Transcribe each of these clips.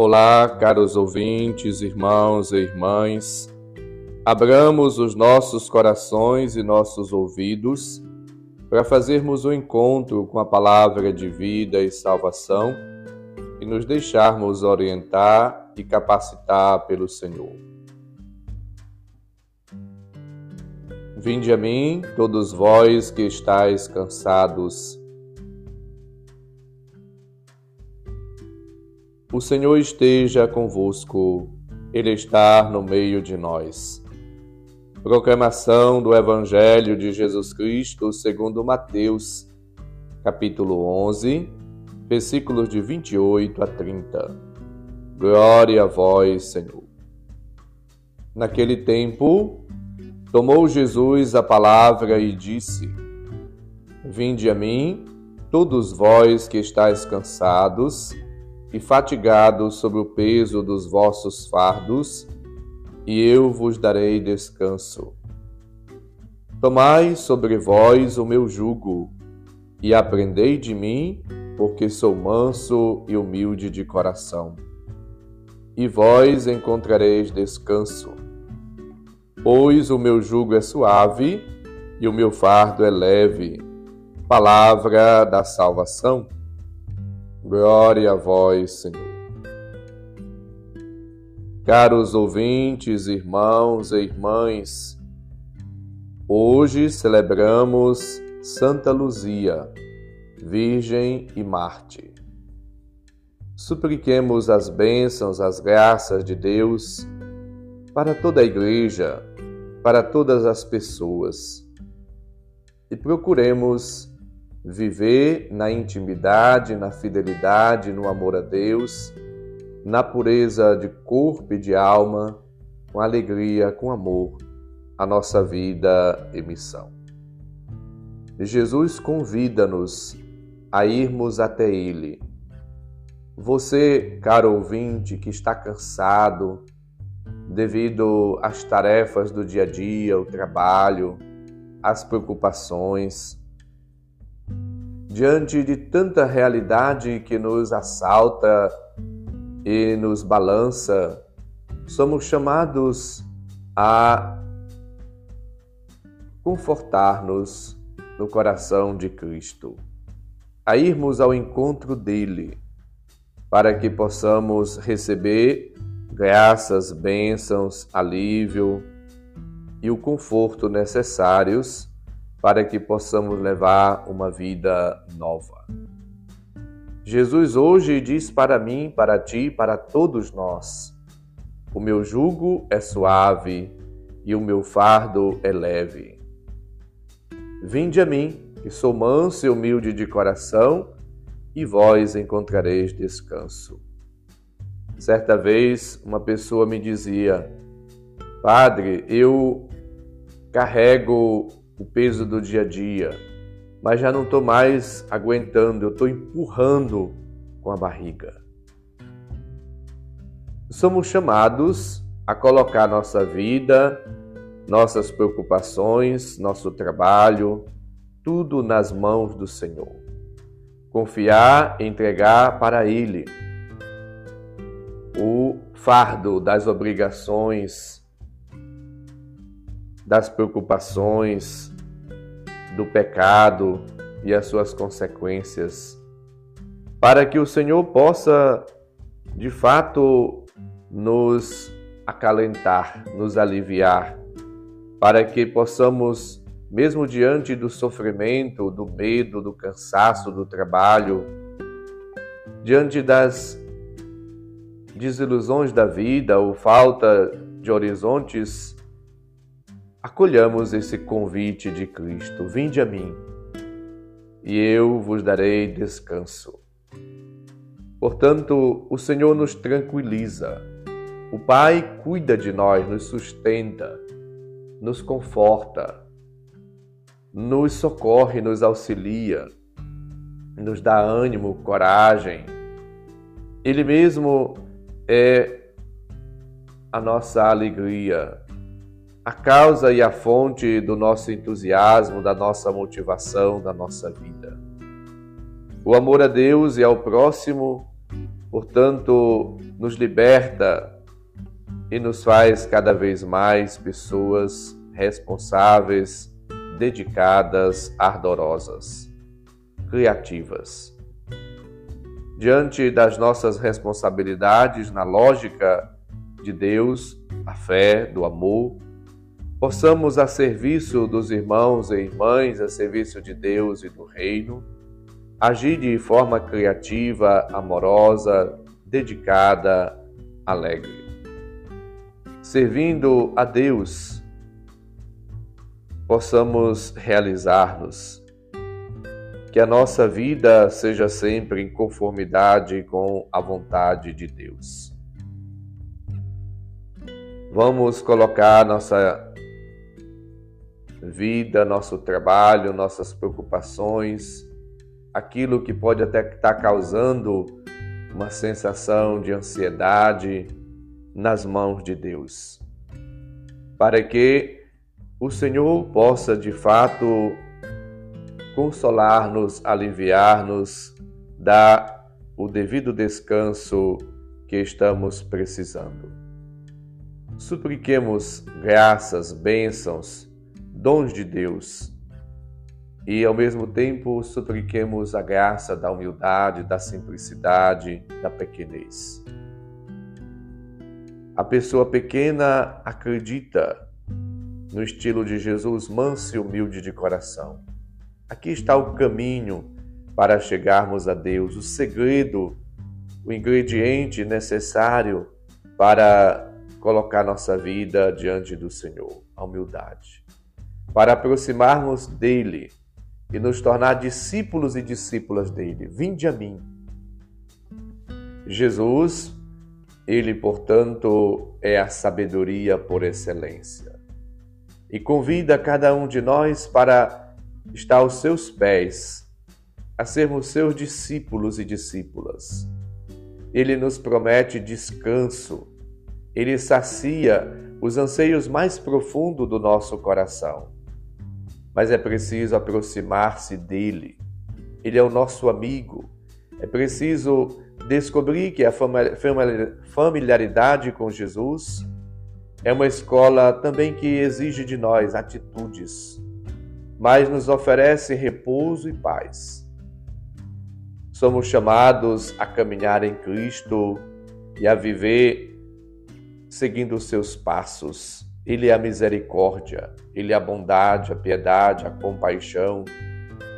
Olá, caros ouvintes, irmãos e irmãs. Abramos os nossos corações e nossos ouvidos para fazermos o um encontro com a palavra de vida e salvação e nos deixarmos orientar e capacitar pelo Senhor. Vinde a mim, todos vós que estáis cansados. O Senhor esteja convosco, Ele está no meio de nós. Proclamação do Evangelho de Jesus Cristo segundo Mateus, capítulo 11, versículos de 28 a 30. Glória a vós, Senhor. Naquele tempo, tomou Jesus a palavra e disse: Vinde a mim, todos vós que estáis cansados e fatigados sob o peso dos vossos fardos, e eu vos darei descanso. Tomai sobre vós o meu jugo e aprendei de mim, porque sou manso e humilde de coração. E vós encontrareis descanso. Pois o meu jugo é suave e o meu fardo é leve. Palavra da salvação. Glória a vós, Senhor. Caros ouvintes, irmãos e irmãs, hoje celebramos Santa Luzia, Virgem e Marte. Supliquemos as bênçãos, as graças de Deus para toda a Igreja, para todas as pessoas. E procuremos viver na intimidade, na fidelidade, no amor a Deus na pureza de corpo e de alma, com alegria, com amor, a nossa vida e missão. Jesus convida-nos a irmos até Ele. Você, caro ouvinte, que está cansado devido às tarefas do dia a dia, o trabalho, as preocupações, diante de tanta realidade que nos assalta e nos balança, somos chamados a confortar-nos no coração de Cristo, a irmos ao encontro dele, para que possamos receber graças, bênçãos, alívio e o conforto necessários para que possamos levar uma vida nova. Jesus hoje diz para mim, para ti, para todos nós: O meu jugo é suave e o meu fardo é leve. Vinde a mim, que sou manso e humilde de coração, e vós encontrareis descanso. Certa vez, uma pessoa me dizia: Padre, eu carrego o peso do dia a dia mas já não estou mais aguentando, eu estou empurrando com a barriga. Somos chamados a colocar nossa vida, nossas preocupações, nosso trabalho, tudo nas mãos do Senhor. Confiar, entregar para Ele o fardo das obrigações, das preocupações, do pecado e as suas consequências, para que o Senhor possa, de fato, nos acalentar, nos aliviar, para que possamos, mesmo diante do sofrimento, do medo, do cansaço, do trabalho, diante das desilusões da vida ou falta de horizontes, acolhamos esse convite de Cristo: Vinde a mim, e eu vos darei descanso. Portanto, o Senhor nos tranquiliza. O Pai cuida de nós, nos sustenta, nos conforta, nos socorre, nos auxilia, nos dá ânimo, coragem. Ele mesmo é a nossa alegria, a causa e a fonte do nosso entusiasmo, da nossa motivação, da nossa vida. O amor a Deus e ao próximo portanto, nos liberta e nos faz cada vez mais pessoas responsáveis, dedicadas, ardorosas, criativas. Diante das nossas responsabilidades na lógica de Deus, a fé, do amor, possamos a serviço dos irmãos e irmãs, a serviço de Deus e do reino, agir de forma criativa, amorosa, dedicada, alegre. Servindo a Deus, possamos realizar-nos. Que a nossa vida seja sempre em conformidade com a vontade de Deus. Vamos colocar nossa vida, nosso trabalho, nossas preocupações, aquilo que pode até estar causando uma sensação de ansiedade nas mãos de Deus, para que o Senhor possa de fato consolar-nos, aliviar-nos, dar o devido descanso que estamos precisando. Supliquemos graças, bênçãos, dons de Deus e, ao mesmo tempo, supliquemos a graça da humildade, da simplicidade, da pequenez. A pessoa pequena acredita no estilo de Jesus, manso e humilde de coração. Aqui está o caminho para chegarmos a Deus, o segredo, o ingrediente necessário para colocar nossa vida diante do Senhor, a humildade, para aproximarmos dele e nos tornar discípulos e discípulas dele. Vinde a mim. Jesus, ele, portanto, é a sabedoria por excelência e convida cada um de nós para estar aos seus pés, a sermos seus discípulos e discípulas. Ele nos promete descanso ele sacia os anseios mais profundos do nosso coração. Mas é preciso aproximar-se dele. Ele é o nosso amigo. É preciso descobrir que a familiaridade com Jesus é uma escola também que exige de nós atitudes, mas nos oferece repouso e paz. Somos chamados a caminhar em Cristo e a viver seguindo os seus passos. Ele é a misericórdia, ele é a bondade, a piedade, a compaixão.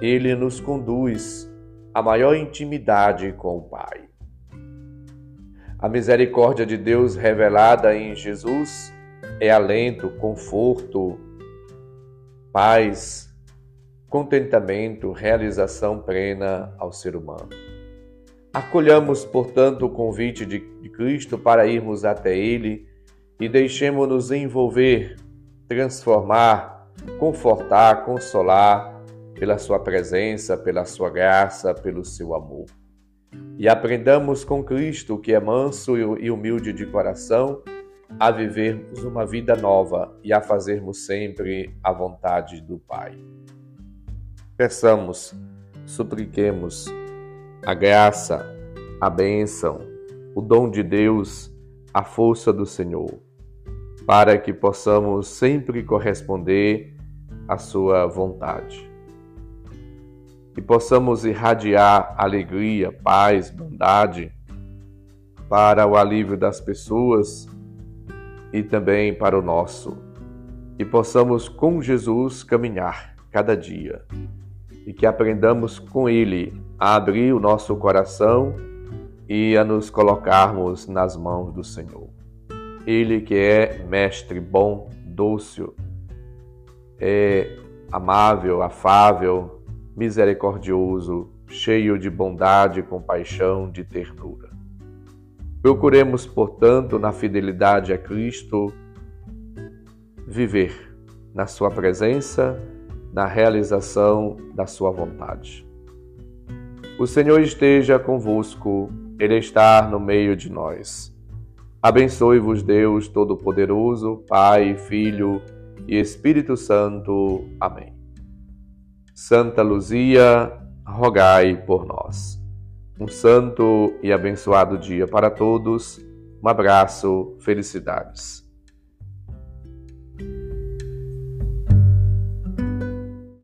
Ele nos conduz à maior intimidade com o Pai. A misericórdia de Deus revelada em Jesus é alento, conforto, paz, contentamento, realização plena ao ser humano. Acolhamos, portanto, o convite de Cristo para irmos até Ele e deixemos-nos envolver, transformar, confortar, consolar pela Sua presença, pela Sua graça, pelo Seu amor. E aprendamos com Cristo, que é manso e humilde de coração, a vivermos uma vida nova e a fazermos sempre a vontade do Pai. Peçamos, supliquemos a graça, a bênção, o dom de Deus, a força do Senhor, para que possamos sempre corresponder à Sua vontade. E possamos irradiar alegria, paz, bondade para o alívio das pessoas e também para o nosso. E possamos com Jesus caminhar cada dia e que aprendamos com Ele a abrir o nosso coração e a nos colocarmos nas mãos do Senhor. Ele que é mestre bom, dócil, é amável, afável, misericordioso, cheio de bondade, compaixão, de ternura. Procuremos, portanto, na fidelidade a Cristo, viver na Sua presença, na realização da Sua vontade. O Senhor esteja convosco, Ele está no meio de nós. Abençoe-vos, Deus Todo-Poderoso, Pai, Filho e Espírito Santo. Amém. Santa Luzia, rogai por nós. Um santo e abençoado dia para todos. Um abraço, felicidades.